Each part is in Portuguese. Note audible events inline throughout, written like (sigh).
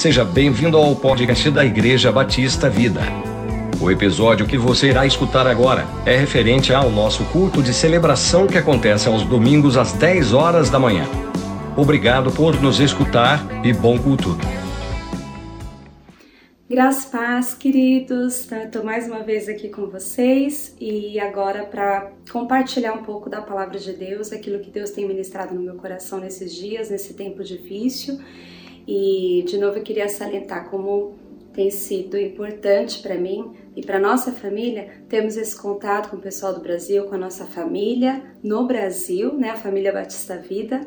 Seja bem-vindo ao podcast da Igreja Batista Vida. O episódio que você irá escutar agora é referente ao nosso culto de celebração que acontece aos domingos às 10 horas da manhã. Obrigado por nos escutar e bom culto. Graças paz, queridos. Estou mais uma vez aqui com vocês e agora para compartilhar um pouco da palavra de Deus, aquilo que Deus tem ministrado no meu coração nesses dias, nesse tempo difícil. E de novo eu queria salientar como tem sido importante para mim e para nossa família termos esse contato com o pessoal do Brasil, com a nossa família no Brasil, né, a família Batista Vida.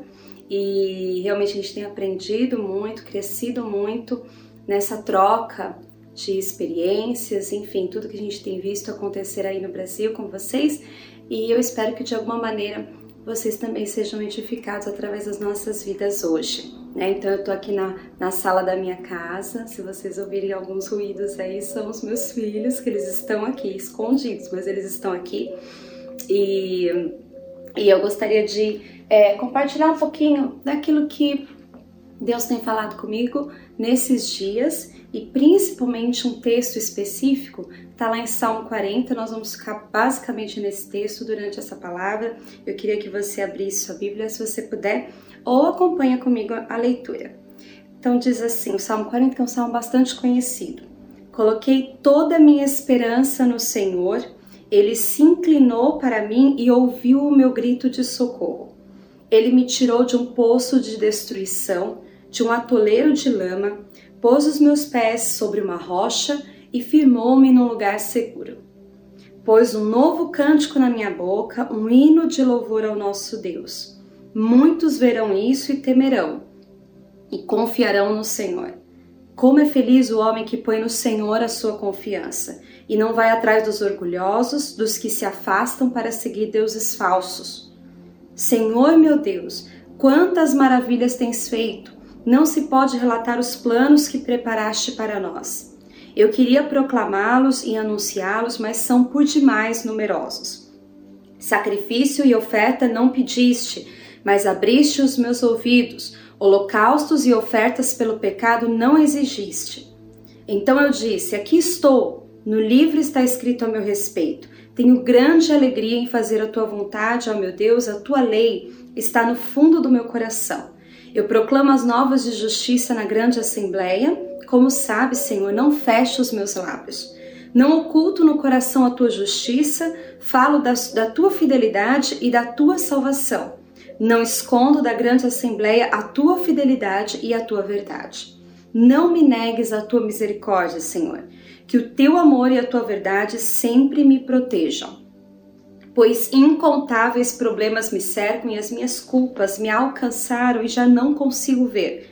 E realmente a gente tem aprendido muito, crescido muito nessa troca de experiências, enfim, tudo que a gente tem visto acontecer aí no Brasil com vocês. E eu espero que de alguma maneira vocês também sejam edificados através das nossas vidas hoje. Né? Então eu tô aqui na, na sala da minha casa. Se vocês ouvirem alguns ruídos aí, são os meus filhos, que eles estão aqui, escondidos, mas eles estão aqui. E, e eu gostaria de é, compartilhar um pouquinho daquilo que Deus tem falado comigo nesses dias e principalmente um texto específico, está lá em Salmo 40. Nós vamos ficar basicamente nesse texto durante essa palavra. Eu queria que você abrisse sua Bíblia, se você puder, ou acompanha comigo a leitura. Então diz assim, o Salmo 40 que é um salmo bastante conhecido. Coloquei toda a minha esperança no Senhor, ele se inclinou para mim e ouviu o meu grito de socorro. Ele me tirou de um poço de destruição, de um atoleiro de lama, pôs os meus pés sobre uma rocha e firmou-me num lugar seguro. Pôs um novo cântico na minha boca, um hino de louvor ao nosso Deus. Muitos verão isso e temerão, e confiarão no Senhor. Como é feliz o homem que põe no Senhor a sua confiança e não vai atrás dos orgulhosos, dos que se afastam para seguir deuses falsos. Senhor meu Deus, quantas maravilhas tens feito! Não se pode relatar os planos que preparaste para nós. Eu queria proclamá-los e anunciá-los, mas são por demais numerosos. Sacrifício e oferta não pediste, mas abriste os meus ouvidos, holocaustos e ofertas pelo pecado não exigiste. Então eu disse: Aqui estou, no livro está escrito a meu respeito. Tenho grande alegria em fazer a tua vontade, ó meu Deus, a tua lei está no fundo do meu coração. Eu proclamo as novas de justiça na grande assembleia. Como sabes, Senhor, não fecho os meus lábios. Não oculto no coração a tua justiça, falo da, da tua fidelidade e da tua salvação. Não escondo da grande assembleia a tua fidelidade e a tua verdade. Não me negues a tua misericórdia, Senhor. Que o teu amor e a tua verdade sempre me protejam. Pois incontáveis problemas me cercam e as minhas culpas me alcançaram e já não consigo ver.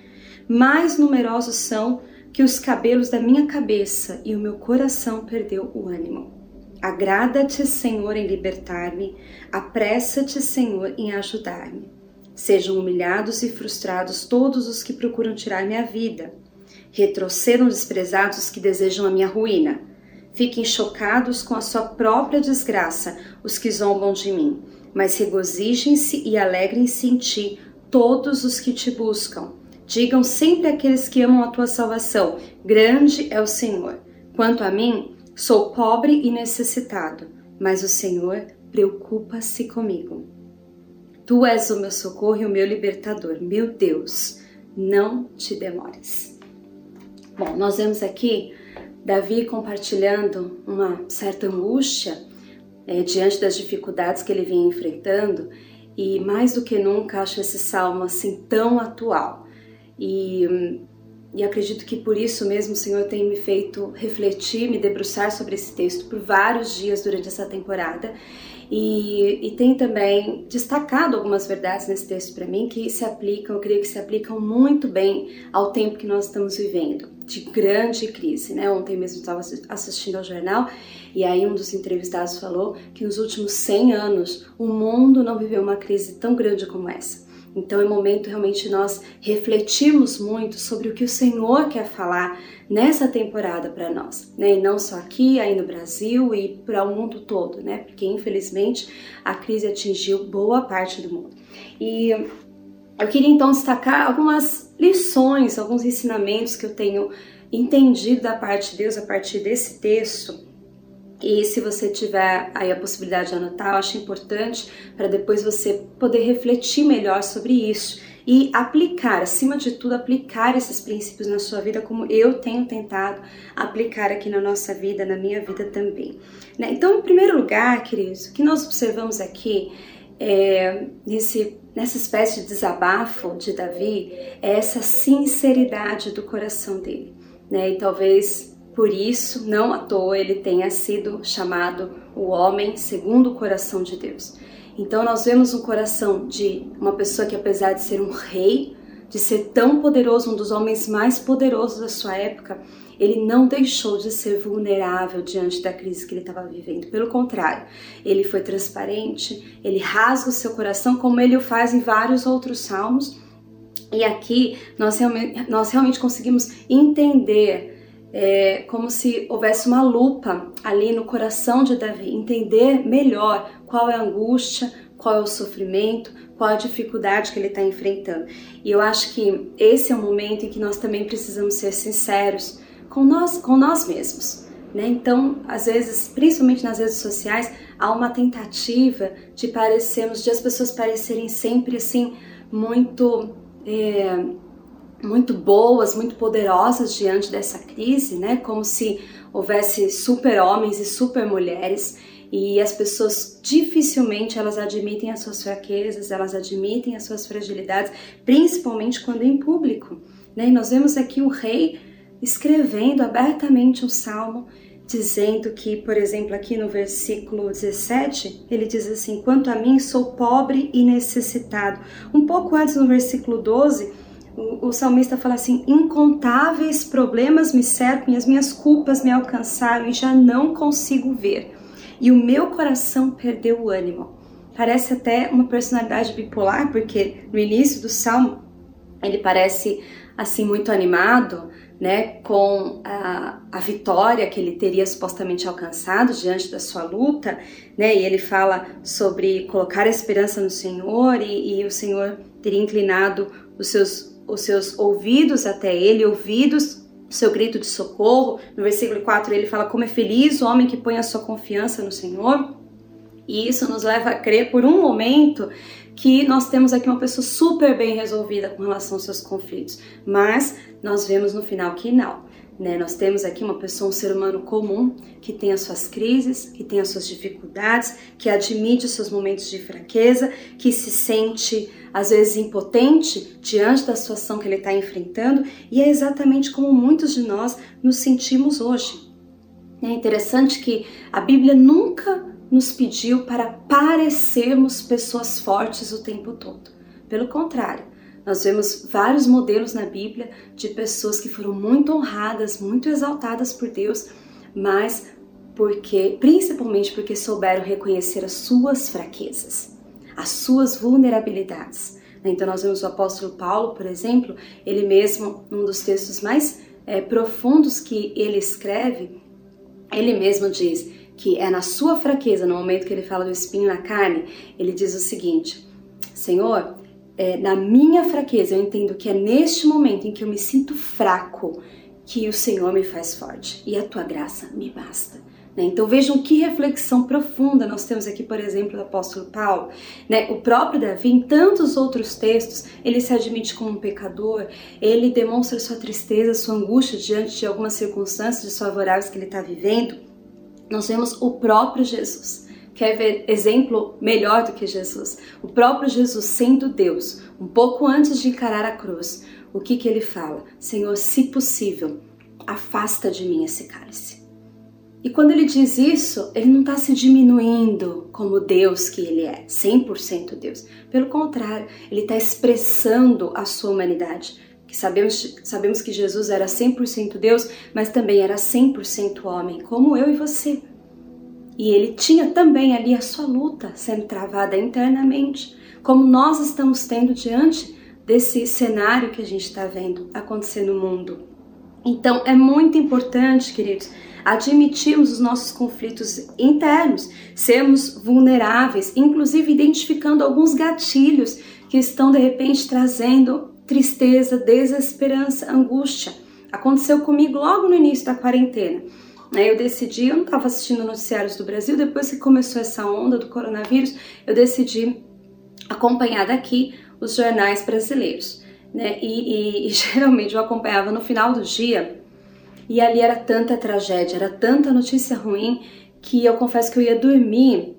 Mais numerosos são que os cabelos da minha cabeça e o meu coração perdeu o ânimo. Agrada-te, Senhor, em libertar-me, apressa-te, Senhor, em ajudar-me. Sejam humilhados e frustrados todos os que procuram tirar minha vida. Retrocedam desprezados os que desejam a minha ruína. Fiquem chocados com a sua própria desgraça os que zombam de mim, mas regozijem-se e alegrem-se em ti todos os que te buscam. Digam sempre àqueles que amam a tua salvação: Grande é o Senhor. Quanto a mim, Sou pobre e necessitado, mas o Senhor preocupa-se comigo. Tu és o meu socorro e o meu libertador. Meu Deus, não te demores. Bom, nós vemos aqui Davi compartilhando uma certa angústia é, diante das dificuldades que ele vinha enfrentando e mais do que nunca acho esse salmo assim tão atual. E hum, e acredito que por isso mesmo o Senhor tem me feito refletir, me debruçar sobre esse texto por vários dias durante essa temporada. E, e tem também destacado algumas verdades nesse texto para mim que se aplicam, eu creio que se aplicam muito bem ao tempo que nós estamos vivendo, de grande crise. Né? Ontem mesmo estava assistindo ao jornal e aí um dos entrevistados falou que nos últimos 100 anos o mundo não viveu uma crise tão grande como essa. Então é momento realmente nós refletirmos muito sobre o que o Senhor quer falar nessa temporada para nós, né? E não só aqui, aí no Brasil e para o mundo todo, né? Porque infelizmente a crise atingiu boa parte do mundo. E eu queria então destacar algumas lições, alguns ensinamentos que eu tenho entendido da parte de Deus a partir desse texto. E se você tiver aí a possibilidade de anotar, eu acho importante para depois você poder refletir melhor sobre isso e aplicar, acima de tudo, aplicar esses princípios na sua vida, como eu tenho tentado aplicar aqui na nossa vida, na minha vida também. Né? Então, em primeiro lugar, queridos, o que nós observamos aqui é, nesse, nessa espécie de desabafo de Davi é essa sinceridade do coração dele. Né? E talvez por isso, não à toa, ele tenha sido chamado o homem segundo o coração de Deus. Então nós vemos um coração de uma pessoa que apesar de ser um rei, de ser tão poderoso, um dos homens mais poderosos da sua época, ele não deixou de ser vulnerável diante da crise que ele estava vivendo. Pelo contrário, ele foi transparente, ele rasga o seu coração, como ele o faz em vários outros salmos. E aqui nós realmente, nós realmente conseguimos entender é, como se houvesse uma lupa ali no coração de Davi, entender melhor qual é a angústia, qual é o sofrimento, qual a dificuldade que ele está enfrentando. E eu acho que esse é o momento em que nós também precisamos ser sinceros com nós, com nós mesmos. Né? Então, às vezes, principalmente nas redes sociais, há uma tentativa de parecermos, de as pessoas parecerem sempre assim muito é, muito boas, muito poderosas diante dessa crise, né? Como se houvesse super-homens e super-mulheres e as pessoas dificilmente elas admitem as suas fraquezas, elas admitem as suas fragilidades, principalmente quando em público. Né? E nós vemos aqui o rei escrevendo abertamente um salmo, dizendo que, por exemplo, aqui no versículo 17, ele diz assim: Quanto a mim, sou pobre e necessitado. Um pouco antes, no versículo 12, o, o salmista fala assim: Incontáveis problemas me cercam e as minhas culpas me alcançaram e já não consigo ver. E o meu coração perdeu o ânimo. Parece até uma personalidade bipolar, porque no início do salmo ele parece assim muito animado, né, com a, a vitória que ele teria supostamente alcançado diante da sua luta, né, e ele fala sobre colocar a esperança no Senhor e, e o Senhor teria inclinado os seus os seus ouvidos até ele, ouvidos seu grito de socorro. No versículo 4 ele fala como é feliz o homem que põe a sua confiança no Senhor. E isso nos leva a crer por um momento que nós temos aqui uma pessoa super bem resolvida com relação aos seus conflitos, mas nós vemos no final que não. Né? Nós temos aqui uma pessoa, um ser humano comum, que tem as suas crises, que tem as suas dificuldades, que admite os seus momentos de fraqueza, que se sente às vezes impotente diante da situação que ele está enfrentando, e é exatamente como muitos de nós nos sentimos hoje. É interessante que a Bíblia nunca nos pediu para parecermos pessoas fortes o tempo todo. Pelo contrário, nós vemos vários modelos na Bíblia de pessoas que foram muito honradas, muito exaltadas por Deus, mas porque, principalmente porque souberam reconhecer as suas fraquezas, as suas vulnerabilidades. Então nós vemos o apóstolo Paulo, por exemplo, ele mesmo, num dos textos mais é, profundos que ele escreve, ele mesmo diz que é na sua fraqueza, no momento que ele fala do espinho na carne, ele diz o seguinte: Senhor, é, na minha fraqueza, eu entendo que é neste momento em que eu me sinto fraco que o Senhor me faz forte e a tua graça me basta. Né? Então vejam que reflexão profunda nós temos aqui, por exemplo, do apóstolo Paulo. Né? O próprio Davi, em tantos outros textos, ele se admite como um pecador, ele demonstra sua tristeza, sua angústia diante de algumas circunstâncias desfavoráveis que ele está vivendo. Nós vemos o próprio Jesus Quer ver exemplo melhor do que Jesus? O próprio Jesus, sendo Deus, um pouco antes de encarar a cruz, o que, que ele fala? Senhor, se possível, afasta de mim esse cálice. E quando ele diz isso, ele não está se diminuindo como Deus que ele é, 100% Deus. Pelo contrário, ele está expressando a sua humanidade. Que sabemos, sabemos que Jesus era 100% Deus, mas também era 100% homem, como eu e você. E ele tinha também ali a sua luta sendo travada internamente, como nós estamos tendo diante desse cenário que a gente está vendo acontecer no mundo. Então é muito importante, queridos, admitirmos os nossos conflitos internos, sermos vulneráveis, inclusive identificando alguns gatilhos que estão de repente trazendo tristeza, desesperança, angústia. Aconteceu comigo logo no início da quarentena. Eu decidi, eu não estava assistindo noticiários do Brasil, depois que começou essa onda do coronavírus, eu decidi acompanhar daqui os jornais brasileiros. Né? E, e, e (laughs) geralmente eu acompanhava no final do dia e ali era tanta tragédia, era tanta notícia ruim que eu confesso que eu ia dormir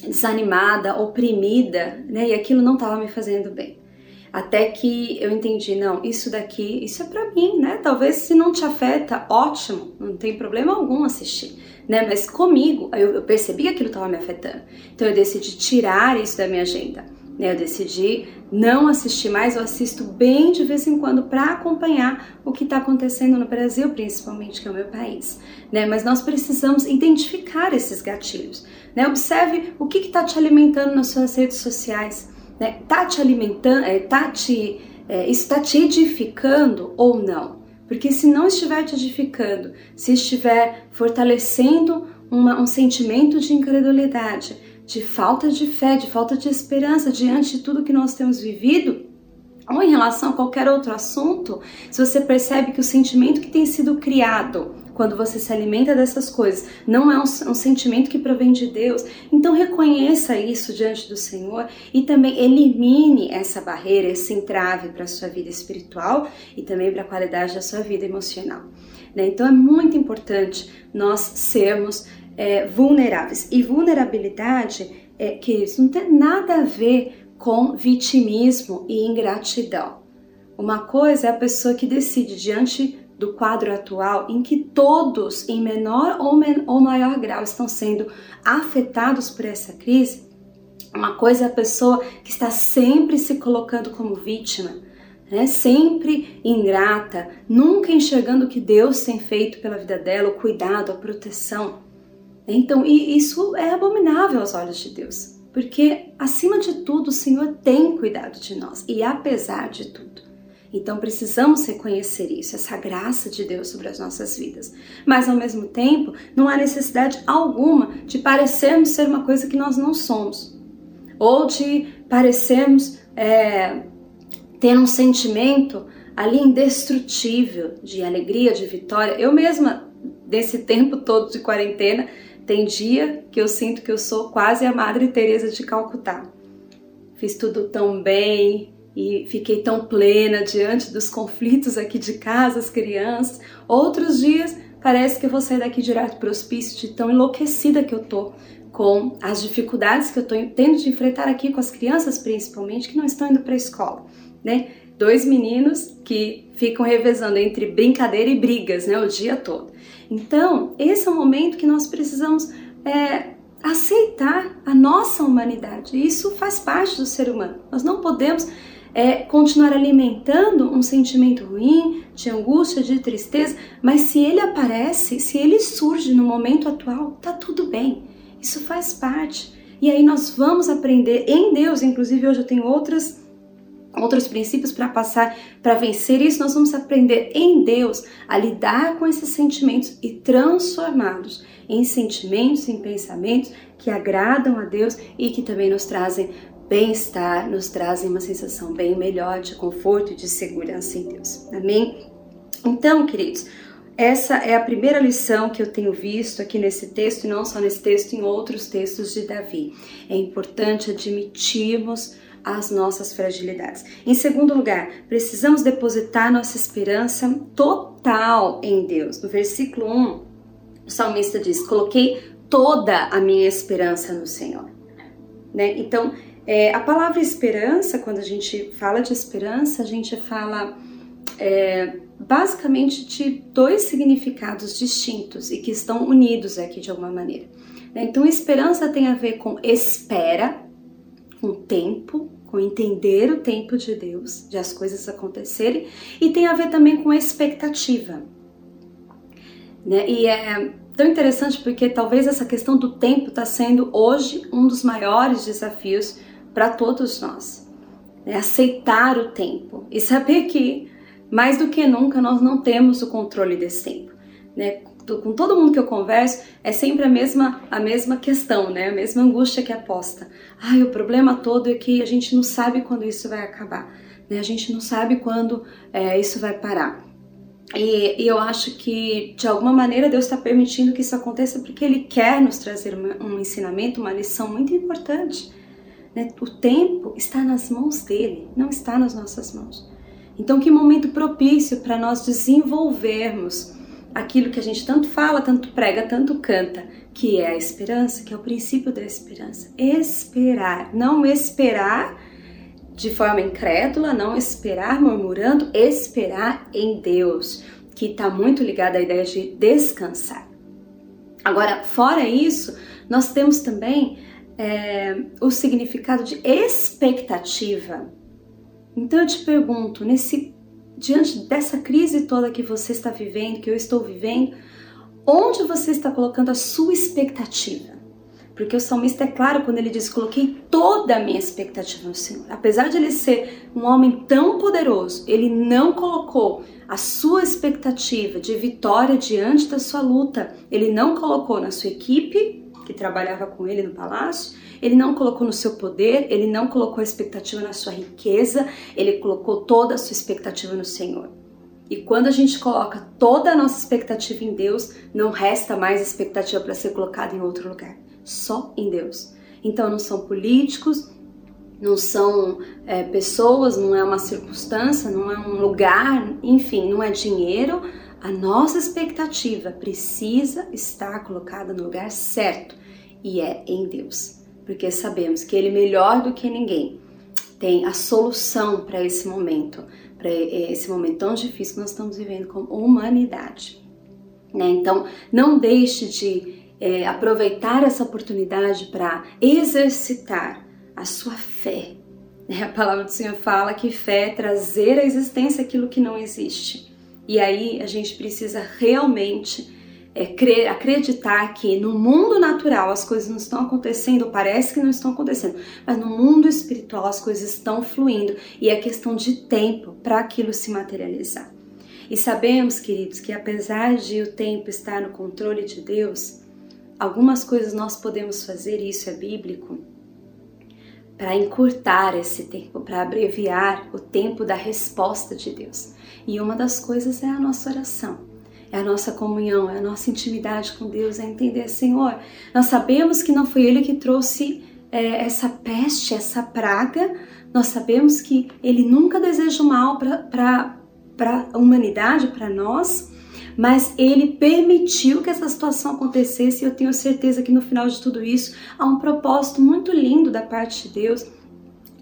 desanimada, oprimida, né? E aquilo não estava me fazendo bem. Até que eu entendi, não, isso daqui, isso é para mim, né? Talvez se não te afeta, ótimo, não tem problema algum assistir, né? Mas comigo, eu, eu percebi que aquilo estava me afetando. Então eu decidi tirar isso da minha agenda. Né? Eu decidi não assistir mais, eu assisto bem de vez em quando para acompanhar o que está acontecendo no Brasil, principalmente, que é o meu país. Né? Mas nós precisamos identificar esses gatilhos. Né? Observe o que está te alimentando nas suas redes sociais. Né? Tá te alimentando, é, tá te, é, isso está te edificando ou não? Porque se não estiver te edificando, se estiver fortalecendo uma, um sentimento de incredulidade, de falta de fé, de falta de esperança diante de tudo que nós temos vivido, ou em relação a qualquer outro assunto, se você percebe que o sentimento que tem sido criado quando você se alimenta dessas coisas não é um, um, sentimento que provém de Deus, então reconheça isso diante do Senhor e também elimine essa barreira, esse entrave para a sua vida espiritual e também para a qualidade da sua vida emocional. Né? Então é muito importante nós sermos é, vulneráveis. E vulnerabilidade, é, que isso não tem nada a ver com vitimismo e ingratidão. Uma coisa é a pessoa que decide diante do quadro atual em que todos, em menor ou, men ou maior grau, estão sendo afetados por essa crise. Uma coisa é a pessoa que está sempre se colocando como vítima, né? sempre ingrata, nunca enxergando o que Deus tem feito pela vida dela, o cuidado, a proteção. Então, isso é abominável aos olhos de Deus, porque acima de tudo o Senhor tem cuidado de nós e apesar de tudo. Então precisamos reconhecer isso, essa graça de Deus sobre as nossas vidas. Mas ao mesmo tempo, não há necessidade alguma de parecermos ser uma coisa que nós não somos, ou de parecermos é, ter um sentimento ali indestrutível de alegria, de vitória. Eu mesma, desse tempo todo de quarentena, tem dia que eu sinto que eu sou quase a Madre Teresa de Calcutá. Fiz tudo tão bem e fiquei tão plena diante dos conflitos aqui de casa, as crianças. Outros dias parece que eu vou sair daqui direto para o hospício de tão enlouquecida que eu tô com as dificuldades que eu tô tendo de enfrentar aqui com as crianças, principalmente que não estão indo para a escola, né? Dois meninos que ficam revezando entre brincadeira e brigas, né, o dia todo. Então, esse é o momento que nós precisamos é, aceitar a nossa humanidade. Isso faz parte do ser humano. Nós não podemos é, continuar alimentando um sentimento ruim, de angústia, de tristeza, mas se ele aparece, se ele surge no momento atual, tá tudo bem. Isso faz parte. E aí nós vamos aprender em Deus, inclusive hoje eu tenho outras outros princípios para passar, para vencer isso, nós vamos aprender em Deus a lidar com esses sentimentos e transformá-los em sentimentos, em pensamentos que agradam a Deus e que também nos trazem bem-estar, nos trazem uma sensação bem melhor de conforto e de segurança em Deus. Amém? Então, queridos, essa é a primeira lição que eu tenho visto aqui nesse texto, e não só nesse texto, em outros textos de Davi. É importante admitirmos as nossas fragilidades. Em segundo lugar, precisamos depositar nossa esperança total em Deus. No versículo 1, o salmista diz: Coloquei toda a minha esperança no Senhor. Né? Então, é, a palavra esperança, quando a gente fala de esperança, a gente fala é, basicamente de dois significados distintos e que estão unidos aqui de alguma maneira. Né? Então, esperança tem a ver com espera, com tempo, com entender o tempo de Deus, de as coisas acontecerem, e tem a ver também com expectativa. Né? E é tão interessante porque talvez essa questão do tempo está sendo hoje um dos maiores desafios para todos nós. Né? Aceitar o tempo e saber que, mais do que nunca, nós não temos o controle desse tempo. Né? com todo mundo que eu converso, é sempre a mesma, a mesma questão, né? A mesma angústia que é posta. Ai, o problema todo é que a gente não sabe quando isso vai acabar. Né? A gente não sabe quando é, isso vai parar. E, e, eu acho que de alguma maneira Deus está permitindo que isso aconteça porque Ele quer nos trazer um ensinamento, uma lição muito importante. Né? O tempo está nas mãos dele, não está nas nossas mãos. Então, que momento propício para nós desenvolvermos aquilo que a gente tanto fala, tanto prega, tanto canta, que é a esperança, que é o princípio da esperança. Esperar, não esperar de forma incrédula, não esperar murmurando, esperar em Deus, que está muito ligado à ideia de descansar. Agora, fora isso, nós temos também é, o significado de expectativa. Então eu te pergunto, nesse diante dessa crise toda que você está vivendo, que eu estou vivendo, onde você está colocando a sua expectativa? Porque o salmista é claro quando ele diz: Coloquei toda a minha expectativa no Senhor. Apesar de ele ser um homem tão poderoso, ele não colocou a sua expectativa de vitória diante da sua luta. Ele não colocou na sua equipe, que trabalhava com ele no palácio, ele não colocou no seu poder, ele não colocou a expectativa na sua riqueza, ele colocou toda a sua expectativa no Senhor. E quando a gente coloca toda a nossa expectativa em Deus, não resta mais expectativa para ser colocada em outro lugar, só em Deus. Então não são políticos, não são é, pessoas, não é uma circunstância, não é um lugar, enfim, não é dinheiro. A nossa expectativa precisa estar colocada no lugar certo e é em Deus porque sabemos que Ele, melhor do que ninguém, tem a solução para esse momento, para esse momento tão difícil que nós estamos vivendo como humanidade. Né? Então, não deixe de é, aproveitar essa oportunidade para exercitar a sua fé. Né? A palavra do Senhor fala que fé é trazer à existência aquilo que não existe. E aí a gente precisa realmente é, crer, acreditar que no mundo natural as coisas não estão acontecendo, parece que não estão acontecendo, mas no mundo espiritual as coisas estão fluindo e é questão de tempo para aquilo se materializar. E sabemos, queridos, que apesar de o tempo estar no controle de Deus, algumas coisas nós podemos fazer, e isso é bíblico, para encurtar esse tempo, para abreviar o tempo da resposta de Deus. E uma das coisas é a nossa oração é a nossa comunhão, é a nossa intimidade com Deus, é entender, Senhor, nós sabemos que não foi Ele que trouxe é, essa peste, essa praga, nós sabemos que Ele nunca deseja o mal para a humanidade, para nós, mas Ele permitiu que essa situação acontecesse e eu tenho certeza que no final de tudo isso há um propósito muito lindo da parte de Deus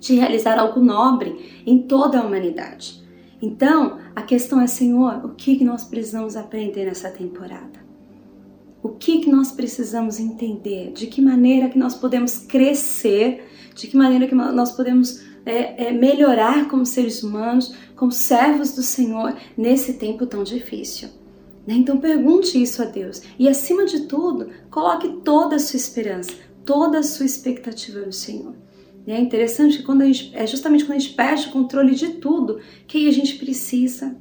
de realizar algo nobre em toda a humanidade. Então, a questão é, Senhor, o que, nós precisamos aprender nessa temporada? O que, que nós precisamos entender? De que maneira que nós podemos crescer? De que maneira que nós podemos é, é, melhorar como seres humanos, como servos do Senhor nesse tempo tão difícil? Né? Então pergunte isso a Deus e, acima de tudo, coloque toda a sua esperança, toda a sua expectativa no Senhor. É interessante que quando a gente, é justamente quando a gente perde o controle de tudo que aí a gente precisa.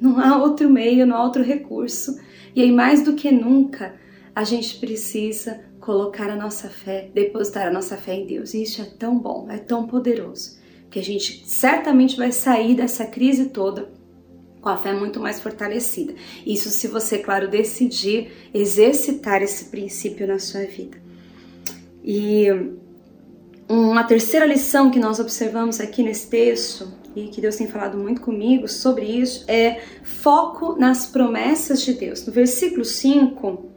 Não há outro meio, não há outro recurso. E aí, mais do que nunca, a gente precisa colocar a nossa fé, depositar a nossa fé em Deus. E isso é tão bom, é tão poderoso, que a gente certamente vai sair dessa crise toda com a fé muito mais fortalecida. Isso se você, claro, decidir exercitar esse princípio na sua vida. E uma terceira lição que nós observamos aqui nesse texto, e que Deus tem falado muito comigo sobre isso, é foco nas promessas de Deus. No versículo 5,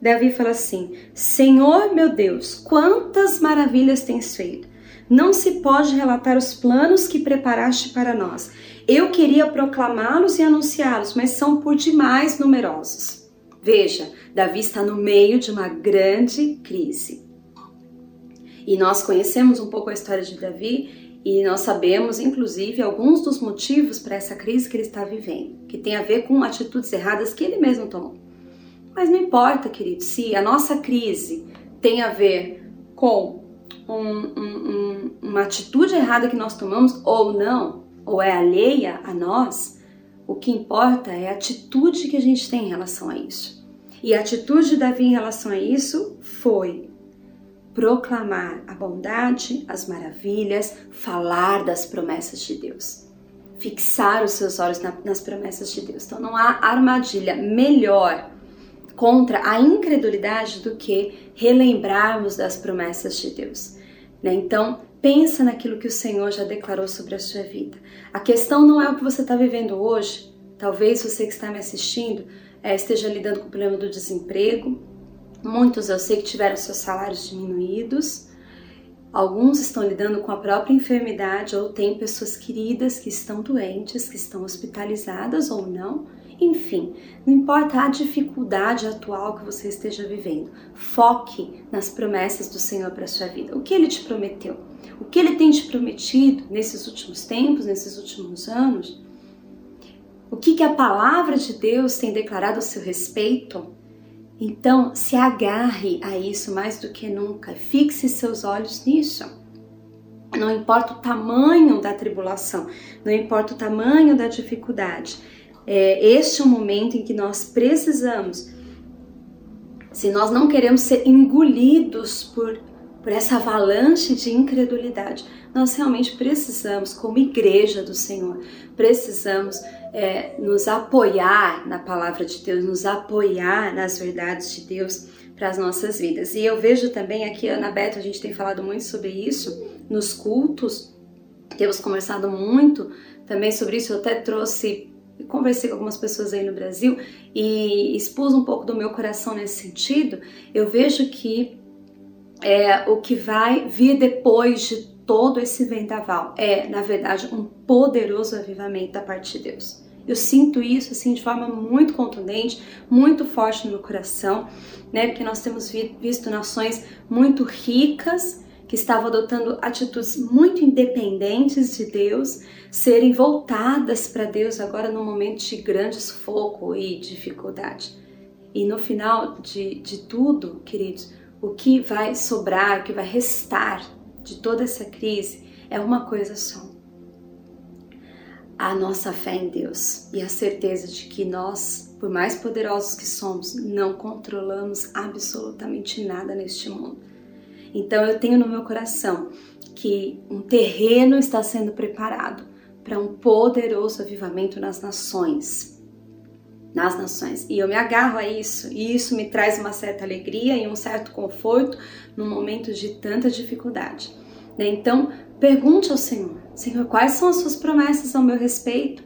Davi fala assim: Senhor meu Deus, quantas maravilhas tens feito! Não se pode relatar os planos que preparaste para nós. Eu queria proclamá-los e anunciá-los, mas são por demais numerosos. Veja, Davi está no meio de uma grande crise. E nós conhecemos um pouco a história de Davi e nós sabemos, inclusive, alguns dos motivos para essa crise que ele está vivendo, que tem a ver com atitudes erradas que ele mesmo tomou. Mas não importa, querido, se a nossa crise tem a ver com um, um, uma atitude errada que nós tomamos ou não, ou é alheia a nós, o que importa é a atitude que a gente tem em relação a isso. E a atitude de Davi em relação a isso foi proclamar a bondade, as maravilhas, falar das promessas de Deus. Fixar os seus olhos na, nas promessas de Deus. Então não há armadilha melhor contra a incredulidade do que relembrarmos das promessas de Deus. Né? Então, pensa naquilo que o Senhor já declarou sobre a sua vida. A questão não é o que você está vivendo hoje. Talvez você que está me assistindo é, esteja lidando com o problema do desemprego. Muitos eu sei que tiveram seus salários diminuídos. Alguns estão lidando com a própria enfermidade ou tem pessoas queridas que estão doentes, que estão hospitalizadas ou não. Enfim, não importa a dificuldade atual que você esteja vivendo, foque nas promessas do Senhor para a sua vida. O que ele te prometeu? O que ele tem te prometido nesses últimos tempos, nesses últimos anos? O que, que a palavra de Deus tem declarado a seu respeito? Então, se agarre a isso mais do que nunca, fixe seus olhos nisso. Não importa o tamanho da tribulação, não importa o tamanho da dificuldade, é, este é o momento em que nós precisamos, se nós não queremos ser engolidos por, por essa avalanche de incredulidade, nós realmente precisamos, como igreja do Senhor, precisamos é, nos apoiar na palavra de Deus, nos apoiar nas verdades de Deus para as nossas vidas. E eu vejo também aqui, Ana Beto, a gente tem falado muito sobre isso nos cultos, temos conversado muito também sobre isso. Eu até trouxe conversei com algumas pessoas aí no Brasil e expus um pouco do meu coração nesse sentido, eu vejo que é, o que vai vir depois de todo esse vendaval é, na verdade, um poderoso avivamento da parte de Deus. Eu sinto isso assim de forma muito contundente, muito forte no meu coração, né? Porque nós temos visto nações muito ricas que estavam adotando atitudes muito independentes de Deus, serem voltadas para Deus agora no momento de grande sufoco e dificuldade. E no final de, de tudo, queridos, o que vai sobrar, o que vai restar de toda essa crise é uma coisa só: a nossa fé em Deus e a certeza de que nós, por mais poderosos que somos, não controlamos absolutamente nada neste mundo então eu tenho no meu coração que um terreno está sendo preparado para um poderoso avivamento nas nações. Nas nações. E eu me agarro a isso, e isso me traz uma certa alegria e um certo conforto no momento de tanta dificuldade. Né? Então, pergunte ao Senhor: Senhor, quais são as suas promessas ao meu respeito?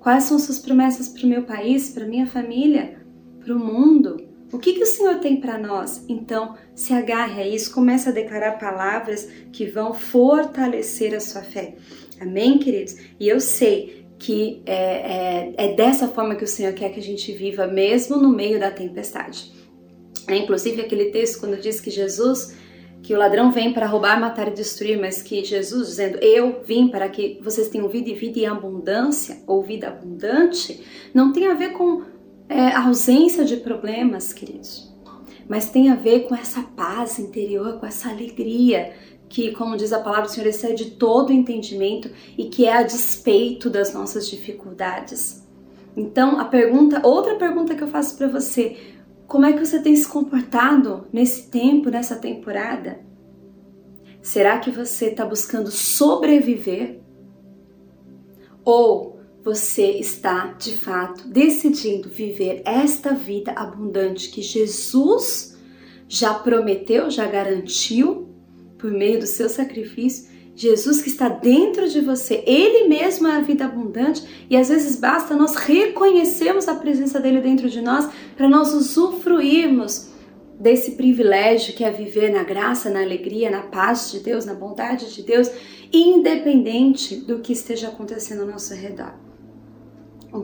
Quais são as suas promessas para o meu país, para minha família, para o mundo? O que, que o Senhor tem para nós? Então, se agarre a isso, comece a declarar palavras que vão fortalecer a sua fé. Amém, queridos? E eu sei que é, é, é dessa forma que o Senhor quer que a gente viva, mesmo no meio da tempestade. É, inclusive, aquele texto, quando diz que Jesus que o ladrão vem para roubar, matar e destruir, mas que Jesus dizendo, eu vim para que vocês tenham vida e vida em abundância, ou vida abundante, não tem a ver com é, ausência de problemas, queridos, mas tem a ver com essa paz interior, com essa alegria que, como diz a palavra do Senhor, excede todo entendimento e que é a despeito das nossas dificuldades. Então, a pergunta, outra pergunta que eu faço para você, como é que você tem se comportado nesse tempo, nessa temporada? Será que você está buscando sobreviver? Ou você está de fato decidindo viver esta vida abundante que Jesus já prometeu, já garantiu por meio do seu sacrifício. Jesus que está dentro de você, Ele mesmo é a vida abundante e às vezes basta nós reconhecermos a presença dele dentro de nós para nós usufruirmos desse privilégio que é viver na graça, na alegria, na paz de Deus, na bondade de Deus, independente do que esteja acontecendo ao nosso redor.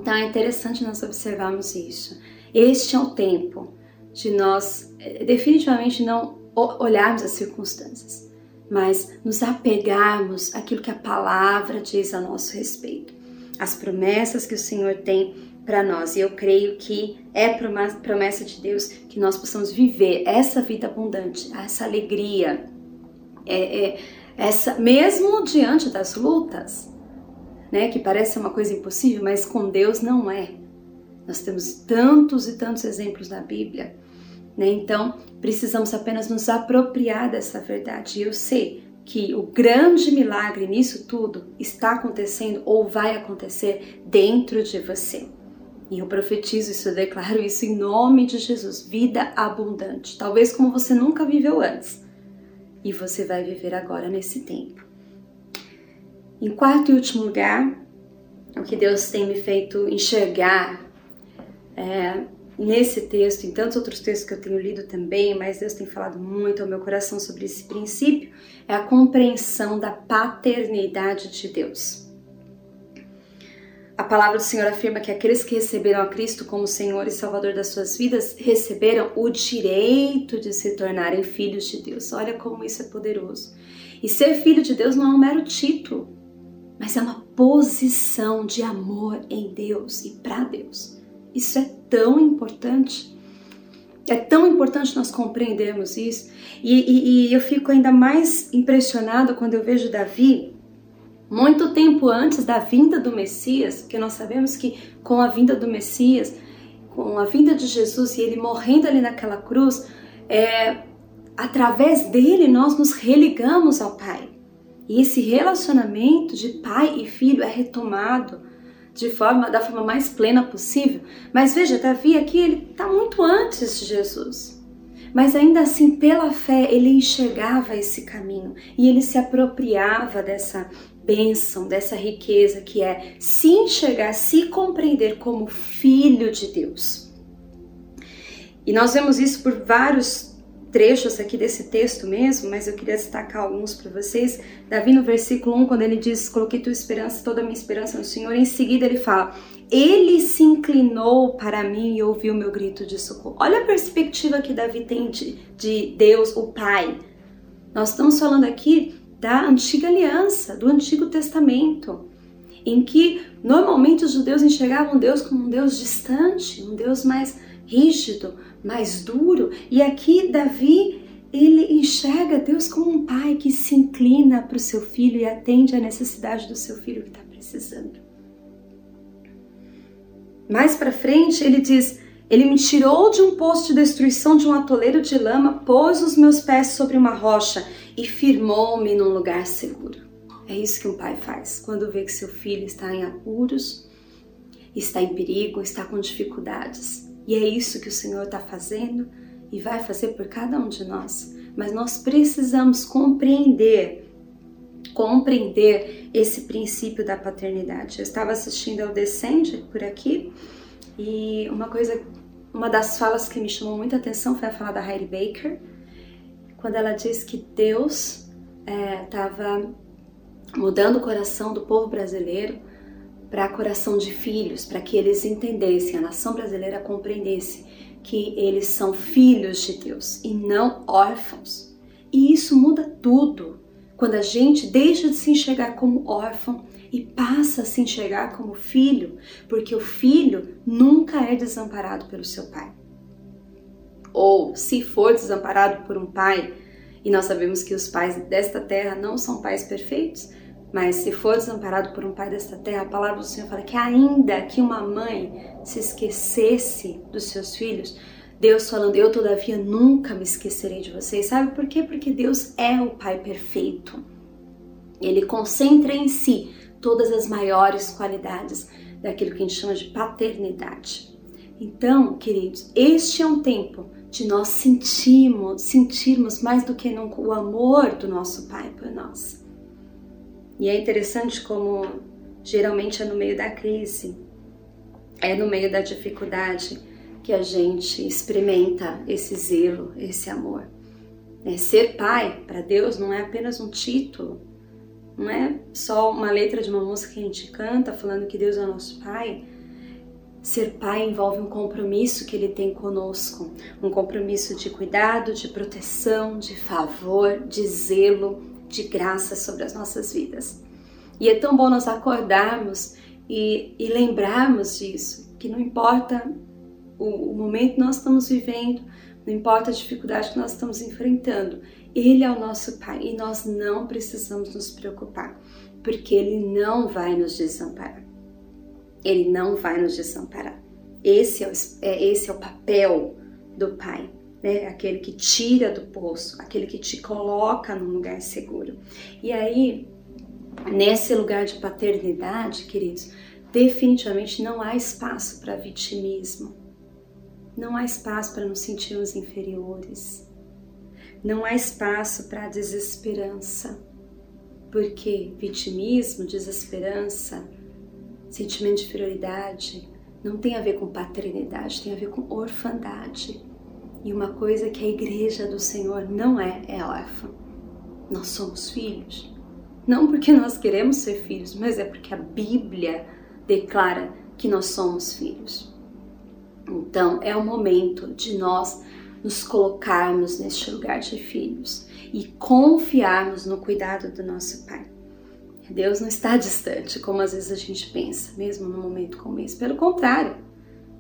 Então é interessante nós observarmos isso. Este é o tempo de nós eh, definitivamente não olharmos as circunstâncias, mas nos apegarmos àquilo que a palavra diz a nosso respeito, as promessas que o Senhor tem para nós. E eu creio que é promessa de Deus que nós possamos viver essa vida abundante, essa alegria, é, é, essa mesmo diante das lutas, né, que parece uma coisa impossível, mas com Deus não é. Nós temos tantos e tantos exemplos na Bíblia Né? Então, precisamos apenas nos apropriar dessa verdade. E eu sei que o grande milagre nisso tudo está acontecendo ou vai acontecer dentro de você. E eu profetizo isso, eu declaro isso em nome de Jesus. Vida abundante, talvez como você nunca viveu antes. E você vai viver agora nesse tempo. Em quarto e último lugar, o que Deus tem me feito enxergar é, nesse texto, em tantos outros textos que eu tenho lido também, mas Deus tem falado muito ao meu coração sobre esse princípio, é a compreensão da paternidade de Deus. A palavra do Senhor afirma que aqueles que receberam a Cristo como Senhor e Salvador das suas vidas receberam o direito de se tornarem filhos de Deus. Olha como isso é poderoso. E ser filho de Deus não é um mero título, mas é uma posição de amor em Deus e para Deus. Isso é tão importante. É tão importante nós compreendermos isso. E, e, e eu fico ainda mais impressionado quando eu vejo Davi, muito tempo antes da vinda do Messias, porque nós sabemos que com a vinda do Messias, com a vinda de Jesus e ele morrendo ali naquela cruz, é, através dele nós nos religamos ao Pai. E esse relacionamento de pai e filho é retomado de forma da forma mais plena possível. Mas veja, Davi aqui ele está muito antes de Jesus. Mas ainda assim, pela fé, ele enxergava esse caminho e ele se apropriava dessa bênção, dessa riqueza que é se enxergar, se compreender como filho de Deus. E nós vemos isso por vários trechos aqui desse texto mesmo, mas eu queria destacar alguns para vocês. Davi, no versículo 1, quando ele diz: Coloquei tua esperança, toda a minha esperança no Senhor, em seguida ele fala: Ele se inclinou para mim e ouviu meu grito de socorro. Olha a perspectiva que Davi tem de, de Deus, o Pai. Nós estamos falando aqui da antiga aliança, do Antigo Testamento, em que normalmente os judeus enxergavam Deus como um Deus distante, um Deus mais rígido, mais duro. E aqui Davi, ele enxerga Deus como um pai que se inclina para o seu filho e atende à necessidade do seu filho que está precisando. Mais para frente, ele diz: Ele me tirou de um poço de destruição, de um atoleiro de lama, pôs os meus pés sobre uma rocha e firmou-me num lugar seguro. É isso que um pai faz quando vê que seu filho está em apuros, está em perigo, está com dificuldades. E é isso que o Senhor está fazendo e vai fazer por cada um de nós. Mas nós precisamos compreender, compreender esse princípio da paternidade. Eu estava assistindo ao Descende por aqui e uma coisa, uma das falas que me chamou muita atenção foi a fala da Heidi Baker, quando ela diz que Deus estava é, mudando o coração do povo brasileiro para coração de filhos, para que eles entendessem, a nação brasileira compreendesse que eles são filhos de Deus e não órfãos. E isso muda tudo quando a gente deixa de se enxergar como órfão e passa a se enxergar como filho, porque o filho nunca é desamparado pelo seu pai. Ou, se for desamparado por um pai, e nós sabemos que os pais desta terra não são pais perfeitos, mas se for desamparado por um pai desta terra, a palavra do Senhor fala que ainda que uma mãe se esquecesse dos seus filhos, Deus falando, eu todavia nunca me esquecerei de vocês. Sabe por quê? Porque Deus é o Pai perfeito. Ele concentra em si todas as maiores qualidades daquilo que a gente chama de paternidade. Então, queridos, este é um tempo de nós sentirmos, sentirmos mais do que nunca o amor do nosso Pai por nós. E é interessante como geralmente é no meio da crise, é no meio da dificuldade que a gente experimenta esse zelo, esse amor. É, ser pai para Deus não é apenas um título, não é só uma letra de uma música que a gente canta falando que Deus é nosso pai. Ser pai envolve um compromisso que ele tem conosco, um compromisso de cuidado, de proteção, de favor, de zelo, de graça sobre as nossas vidas. E é tão bom nós acordarmos e, e lembrarmos disso, que não importa o, o momento que nós estamos vivendo, não importa a dificuldade que nós estamos enfrentando, Ele é o nosso Pai e nós não precisamos nos preocupar, porque Ele não vai nos desamparar. Ele não vai nos desamparar. Esse é o, é, esse é o papel do Pai. Né? Aquele que tira do poço, aquele que te coloca num lugar seguro. E aí, nesse lugar de paternidade, queridos, definitivamente não há espaço para vitimismo. Não há espaço para nos sentirmos inferiores. Não há espaço para desesperança. Porque vitimismo, desesperança, sentimento de inferioridade não tem a ver com paternidade, tem a ver com orfandade. E uma coisa que a igreja do Senhor não é, é órfã. Nós somos filhos. Não porque nós queremos ser filhos, mas é porque a Bíblia declara que nós somos filhos. Então é o momento de nós nos colocarmos neste lugar de filhos e confiarmos no cuidado do nosso Pai. Deus não está distante, como às vezes a gente pensa, mesmo num momento como esse. Pelo contrário,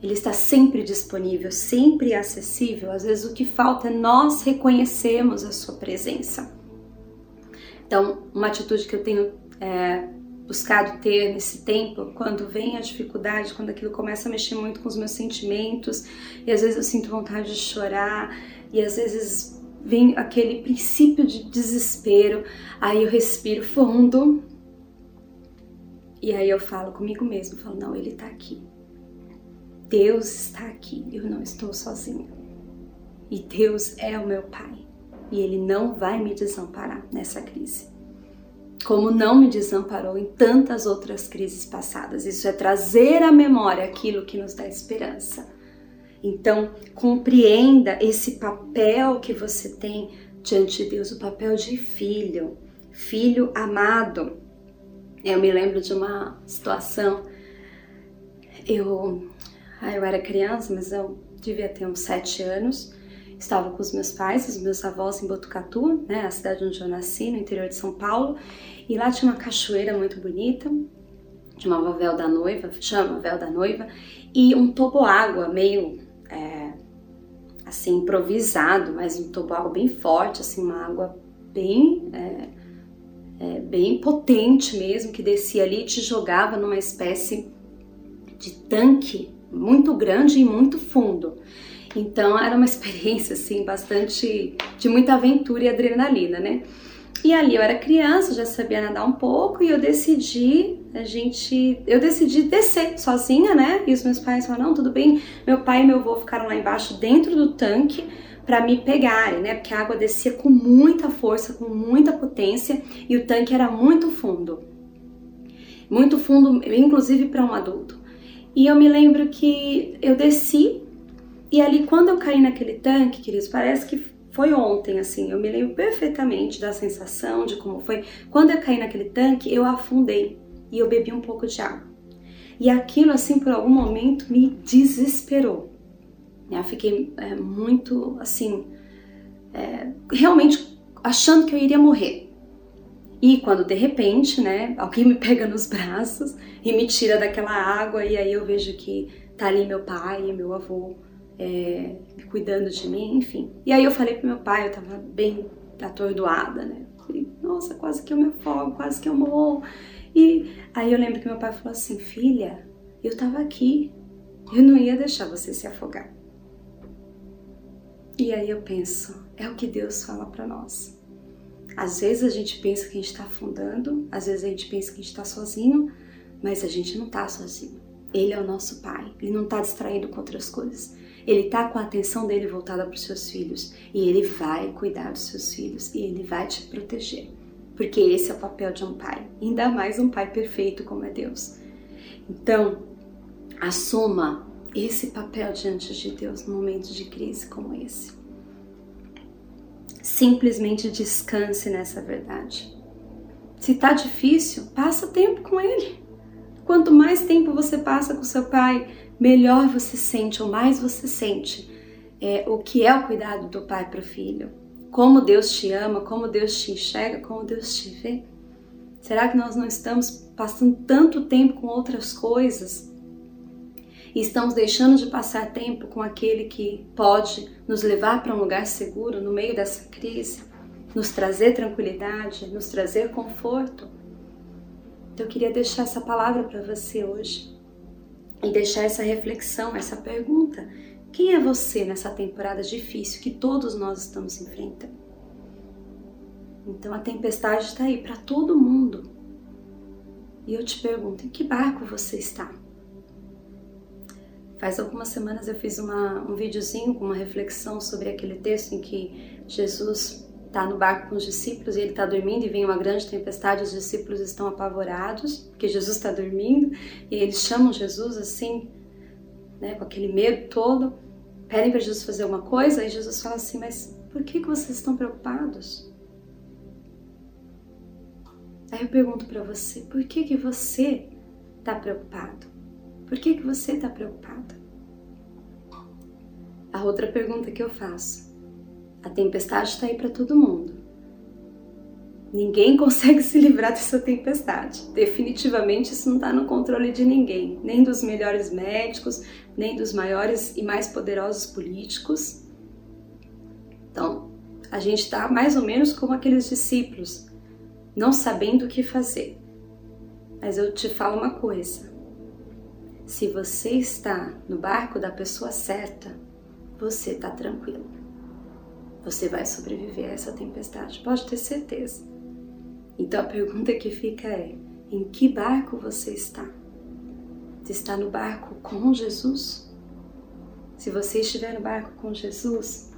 ele está sempre disponível, sempre acessível. Às vezes o que falta é nós reconhecermos a sua presença. Então, uma atitude que eu tenho é, buscado ter nesse tempo, quando vem a dificuldade, quando aquilo começa a mexer muito com os meus sentimentos, e às vezes eu sinto vontade de chorar, e às vezes vem aquele princípio de desespero, aí eu respiro fundo, e aí eu falo comigo mesmo, falo, não, ele tá aqui. Deus está aqui, eu não estou sozinha. E Deus é o meu Pai, e Ele não vai me desamparar nessa crise. Como não me desamparou em tantas outras crises passadas. Isso é trazer à memória aquilo que nos dá esperança. Então, compreenda esse papel que você tem diante de Deus, o papel de filho, filho amado. Eu me lembro de uma situação, eu eu era criança, mas eu devia ter uns sete anos. Estava com os meus pais, os meus avós em Botucatu, né, a cidade onde eu nasci, no interior de São Paulo. E lá tinha uma cachoeira muito bonita, chamava Véu da Noiva, chama Véu da Noiva, e um toboágua meio é, assim improvisado, mas um toboágua bem forte, assim uma água bem é, é, bem potente mesmo que descia ali e te jogava numa espécie de tanque muito grande e muito fundo. Então era uma (laughs) experiência assim bastante de muita aventura e adrenalina, né? E ali eu era criança, já sabia nadar um pouco e eu decidi, a gente, eu decidi descer sozinha, né? E os meus pais falaram: "Não, tudo bem". Meu pai e meu avô ficaram lá embaixo dentro do tanque para me pegarem, né? Porque a água descia com muita força, com muita potência e o tanque era muito fundo. Muito fundo, inclusive para um adulto. E eu me lembro que eu desci e ali quando eu caí naquele tanque, queridos, parece que foi ontem, assim, eu me lembro perfeitamente da sensação, de como foi. Quando eu caí naquele tanque, eu afundei e eu bebi um pouco de água. E aquilo, assim, por algum momento me desesperou. Eu fiquei é, muito, assim, é, realmente achando que eu iria morrer. E quando de repente, né, alguém me pega nos braços e me tira daquela água, e aí eu vejo que tá ali meu pai meu avô é, cuidando de mim, enfim. E aí eu falei pro meu pai, eu tava bem atordoada, né? Falei, nossa, quase que eu me afogo, quase que eu morro. E aí eu lembro que meu pai falou assim: filha, eu tava aqui, eu não ia deixar você se afogar. E aí eu penso, é o que Deus fala para nós. Às vezes a gente pensa que a gente está afundando, às vezes a gente pensa que a gente está sozinho, mas a gente não está sozinho. Ele é o nosso pai, ele não está distraído com outras coisas. Ele está com a atenção dele voltada para os seus filhos e ele vai cuidar dos seus filhos e ele vai te proteger, porque esse é o papel de um pai, ainda mais um pai perfeito como é Deus. Então, assuma esse papel diante de Deus no momento de crise como esse. Simplesmente descanse nessa verdade. Se tá difícil, passa tempo com ele. Quanto mais tempo você passa com seu pai, melhor você sente, ou mais você sente é, o que é o cuidado do pai para o filho. Como Deus te ama, como Deus te enxerga, como Deus te vê. Será que nós não estamos passando tanto tempo com outras coisas e estamos deixando de passar tempo com aquele que pode nos levar para um lugar seguro no meio dessa crise, nos trazer tranquilidade, nos trazer conforto. Então eu queria deixar essa palavra para você hoje e deixar essa reflexão, essa pergunta Quem é você nessa temporada difícil que todos nós estamos enfrentando? Então a tempestade está aí para todo mundo. E eu te pergunto, em que barco você está? Faz algumas semanas eu fiz uma, um videozinho com uma reflexão sobre aquele texto em que Jesus está no barco com os discípulos e ele está dormindo e vem uma grande tempestade, os discípulos estão apavorados porque Jesus está dormindo e eles chamam Jesus assim, né, com aquele medo todo, pedem para Jesus fazer alguma coisa e Jesus fala assim, mas por que, que vocês estão preocupados? Aí eu pergunto para você, por que que você está preocupado? Por que que você está preocupado? A outra pergunta que eu faço, a tempestade está aí para todo mundo. Ninguém (laughs) consegue se livrar dessa tempestade. Definitivamente isso não está no controle de ninguém, nem dos melhores médicos, nem dos maiores e mais poderosos políticos. Então, a gente está mais ou menos como aqueles discípulos, não sabendo o que fazer. Mas eu te falo uma coisa: se você está no barco da pessoa certa, você está tranquilo você vai sobreviver a essa tempestade, pode ter certeza. Então a pergunta que fica é: em que barco você está? Você está no barco com Jesus? Se você estiver no barco com Jesus,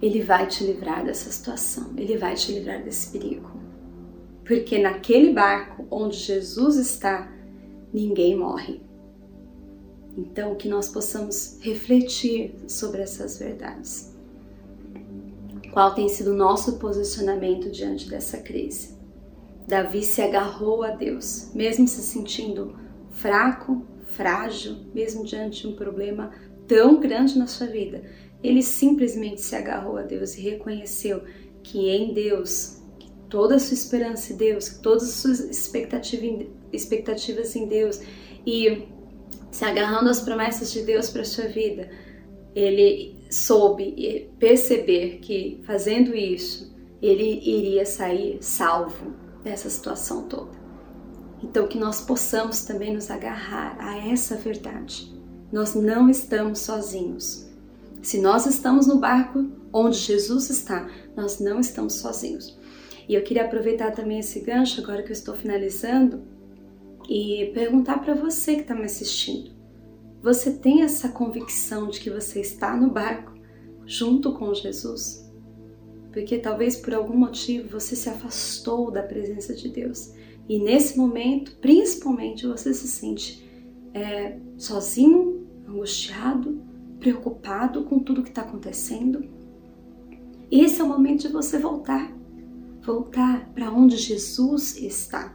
Ele vai te livrar dessa situação, Ele vai te livrar desse perigo. Porque naquele barco onde Jesus está, ninguém morre. Então, que nós possamos refletir sobre essas verdades. Qual tem sido o nosso posicionamento diante dessa crise? Davi se agarrou a Deus, mesmo se sentindo fraco, frágil, mesmo diante de um problema tão grande na sua vida. Ele simplesmente se agarrou a Deus e reconheceu que em Deus, toda a sua esperança em Deus, todas as suas expectativas em Deus e se agarrando às promessas de Deus para sua vida, ele soube perceber que fazendo isso, ele iria sair salvo dessa situação toda. Então, que nós possamos também nos agarrar a essa verdade. Nós não estamos sozinhos. Se nós estamos no barco onde Jesus está, nós não estamos sozinhos. E eu queria aproveitar também esse gancho, agora que eu estou finalizando, e perguntar para você que está me assistindo: você tem essa convicção de que você está no barco junto com Jesus? Porque talvez por algum motivo você se afastou da presença de Deus e nesse momento, principalmente, você se sente é, sozinho, angustiado, preocupado com tudo que está acontecendo. Esse é o momento de você voltar, voltar para onde Jesus está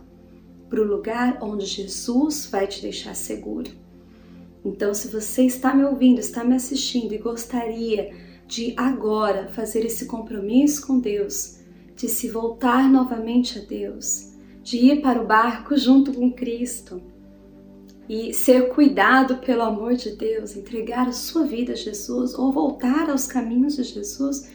para o lugar onde Jesus vai te deixar seguro. Então, se você está me ouvindo, está me assistindo e gostaria de agora fazer esse compromisso com Deus, de se voltar novamente a Deus, de ir para o barco junto com Cristo e ser cuidado pelo amor de Deus, entregar a sua vida a Jesus ou voltar aos caminhos de Jesus,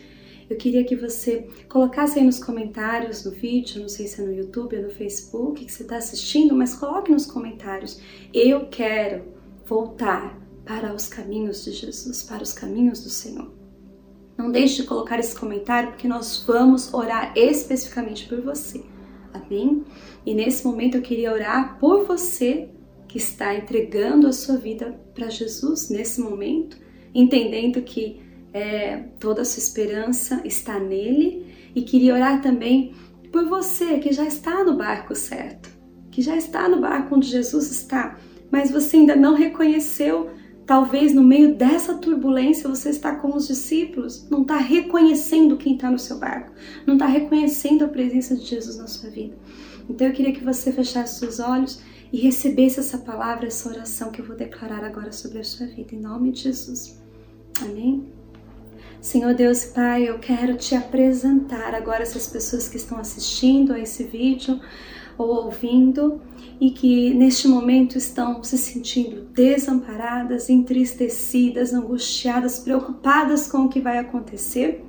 eu queria que você colocasse aí nos comentários no vídeo, não sei se é no YouTube ou no Facebook que você está assistindo, mas coloque nos comentários. Eu quero voltar para os caminhos de Jesus, para os caminhos do Senhor. Não deixe de colocar esse comentário porque nós vamos orar especificamente por você. Amém? E nesse momento eu queria orar por você que está entregando a sua vida para Jesus nesse momento, entendendo que é, toda a sua esperança está nele e queria orar também por você que já está no barco certo, que já está no barco onde Jesus está, mas você ainda não reconheceu. Talvez no meio dessa turbulência você está com os discípulos, não está reconhecendo quem está no seu barco, não está reconhecendo a presença de Jesus na sua vida. Então eu queria que você fechasse seus olhos e recebesse essa palavra, essa oração que eu vou declarar agora sobre a sua vida, em nome de Jesus. Amém? Senhor Deus Pai, eu quero te apresentar agora essas pessoas que estão assistindo a esse vídeo ou ouvindo e que neste momento estão se sentindo desamparadas, entristecidas, angustiadas, preocupadas com o que vai acontecer.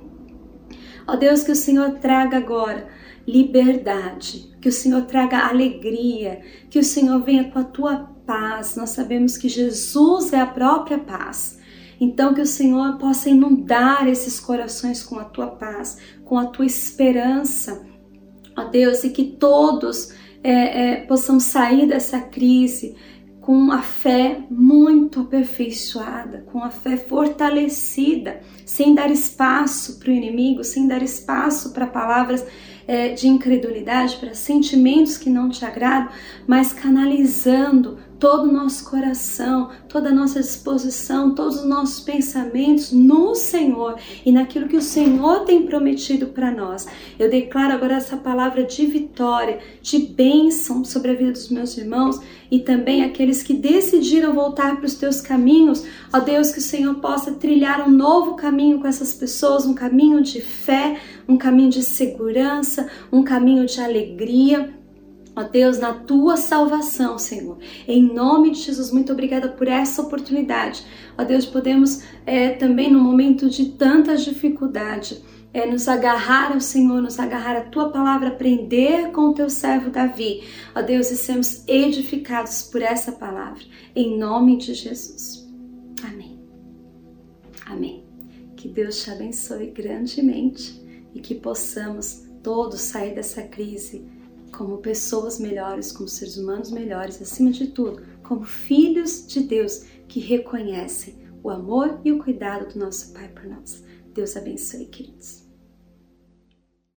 Ó Deus, que o Senhor traga agora liberdade, que o Senhor traga alegria, que o Senhor venha com a tua paz. Nós sabemos que Jesus é a própria paz. Então, que o Senhor possa inundar esses corações com a tua paz, com a tua esperança, ó Deus, e que todos é, é, possamos sair dessa crise com a fé muito aperfeiçoada, com a fé fortalecida, sem dar espaço para o inimigo, sem dar espaço para palavras é, de incredulidade, para sentimentos que não te agradam, mas canalizando todo o nosso coração, toda a nossa disposição, todos os nossos pensamentos no Senhor e naquilo que o Senhor tem prometido para nós. Eu declaro agora essa palavra de vitória, de bênção sobre a vida dos meus irmãos e também aqueles que decidiram voltar para os teus caminhos. Ó Deus, que o Senhor possa trilhar um novo caminho com essas pessoas, um caminho de fé, um caminho de segurança, um caminho de alegria. Ó Deus, na tua salvação, Senhor. Em nome de Jesus, muito obrigada por essa oportunidade. Ó Deus, podemos é, também no momento de tanta dificuldade é, nos agarrar ao Senhor, nos agarrar à tua palavra, aprender com o teu servo Davi, ó Deus, e sermos edificados por essa palavra, em nome de Jesus. Amém. Amém. Que Deus te abençoe grandemente e que possamos todos sair dessa crise como pessoas melhores, como seres humanos melhores, acima de tudo, como filhos de Deus que reconhecem o amor e o cuidado do nosso Pai por nós. Deus abençoe, queridos.